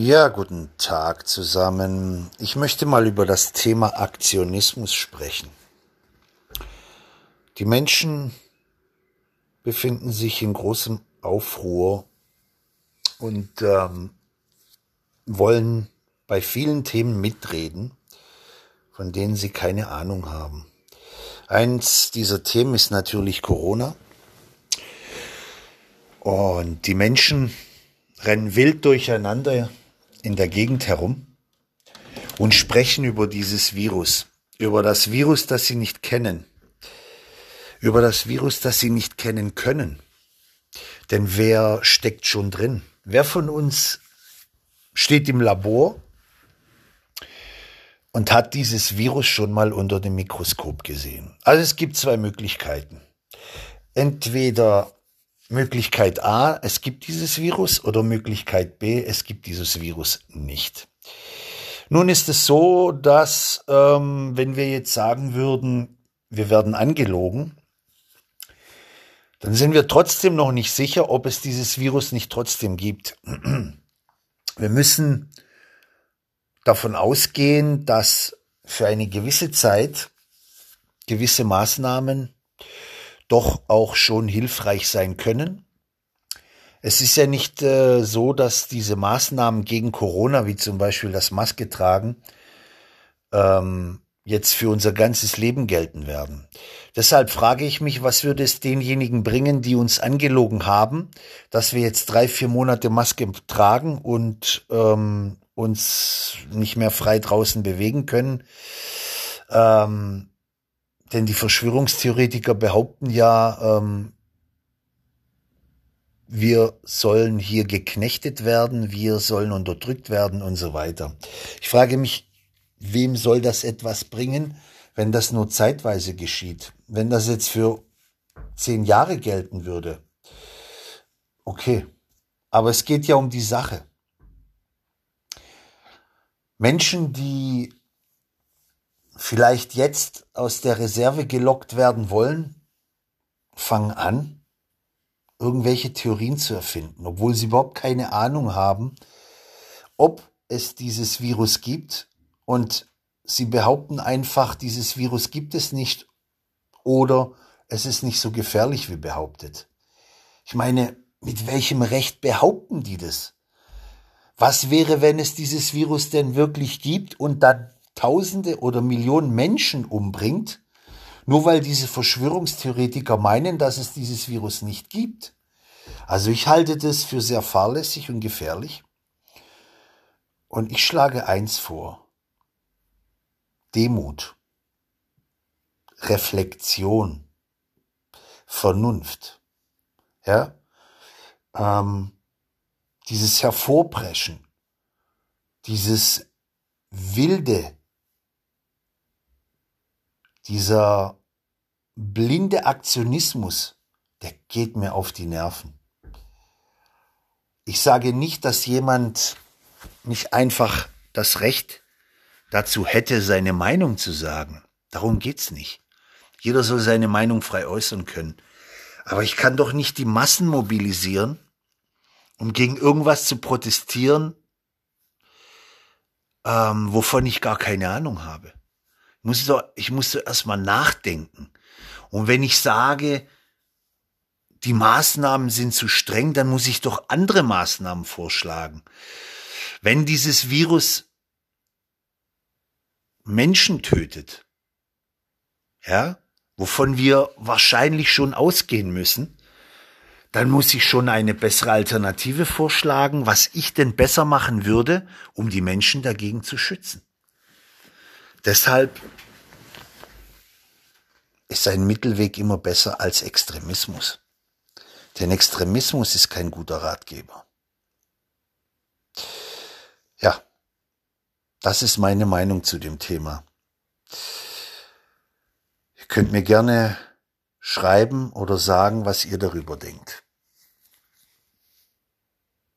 Ja, guten Tag zusammen. Ich möchte mal über das Thema Aktionismus sprechen. Die Menschen befinden sich in großem Aufruhr und ähm, wollen bei vielen Themen mitreden, von denen sie keine Ahnung haben. Eins dieser Themen ist natürlich Corona. Und die Menschen rennen wild durcheinander in der Gegend herum und sprechen über dieses Virus, über das Virus, das sie nicht kennen, über das Virus, das sie nicht kennen können. Denn wer steckt schon drin? Wer von uns steht im Labor und hat dieses Virus schon mal unter dem Mikroskop gesehen? Also es gibt zwei Möglichkeiten. Entweder Möglichkeit A, es gibt dieses Virus oder Möglichkeit B, es gibt dieses Virus nicht. Nun ist es so, dass ähm, wenn wir jetzt sagen würden, wir werden angelogen, dann sind wir trotzdem noch nicht sicher, ob es dieses Virus nicht trotzdem gibt. Wir müssen davon ausgehen, dass für eine gewisse Zeit gewisse Maßnahmen doch auch schon hilfreich sein können. Es ist ja nicht äh, so, dass diese Maßnahmen gegen Corona, wie zum Beispiel das Maske tragen, ähm, jetzt für unser ganzes Leben gelten werden. Deshalb frage ich mich, was würde es denjenigen bringen, die uns angelogen haben, dass wir jetzt drei, vier Monate Maske tragen und ähm, uns nicht mehr frei draußen bewegen können. Ähm, denn die Verschwörungstheoretiker behaupten ja, ähm, wir sollen hier geknechtet werden, wir sollen unterdrückt werden und so weiter. Ich frage mich, wem soll das etwas bringen, wenn das nur zeitweise geschieht? Wenn das jetzt für zehn Jahre gelten würde? Okay, aber es geht ja um die Sache. Menschen, die vielleicht jetzt aus der Reserve gelockt werden wollen, fangen an, irgendwelche Theorien zu erfinden, obwohl sie überhaupt keine Ahnung haben, ob es dieses Virus gibt und sie behaupten einfach, dieses Virus gibt es nicht oder es ist nicht so gefährlich wie behauptet. Ich meine, mit welchem Recht behaupten die das? Was wäre, wenn es dieses Virus denn wirklich gibt und dann Tausende oder Millionen Menschen umbringt, nur weil diese Verschwörungstheoretiker meinen, dass es dieses Virus nicht gibt. Also ich halte das für sehr fahrlässig und gefährlich. Und ich schlage eins vor. Demut, Reflexion, Vernunft. Ja? Ähm, dieses Hervorpreschen, dieses wilde dieser blinde Aktionismus, der geht mir auf die Nerven. Ich sage nicht, dass jemand nicht einfach das Recht dazu hätte, seine Meinung zu sagen. Darum geht's nicht. Jeder soll seine Meinung frei äußern können. Aber ich kann doch nicht die Massen mobilisieren, um gegen irgendwas zu protestieren, ähm, wovon ich gar keine Ahnung habe muss doch, ich musste erstmal nachdenken. Und wenn ich sage, die Maßnahmen sind zu streng, dann muss ich doch andere Maßnahmen vorschlagen. Wenn dieses Virus Menschen tötet, ja, wovon wir wahrscheinlich schon ausgehen müssen, dann muss ich schon eine bessere Alternative vorschlagen, was ich denn besser machen würde, um die Menschen dagegen zu schützen. Deshalb ist ein Mittelweg immer besser als Extremismus. Denn Extremismus ist kein guter Ratgeber. Ja, das ist meine Meinung zu dem Thema. Ihr könnt mir gerne schreiben oder sagen, was ihr darüber denkt.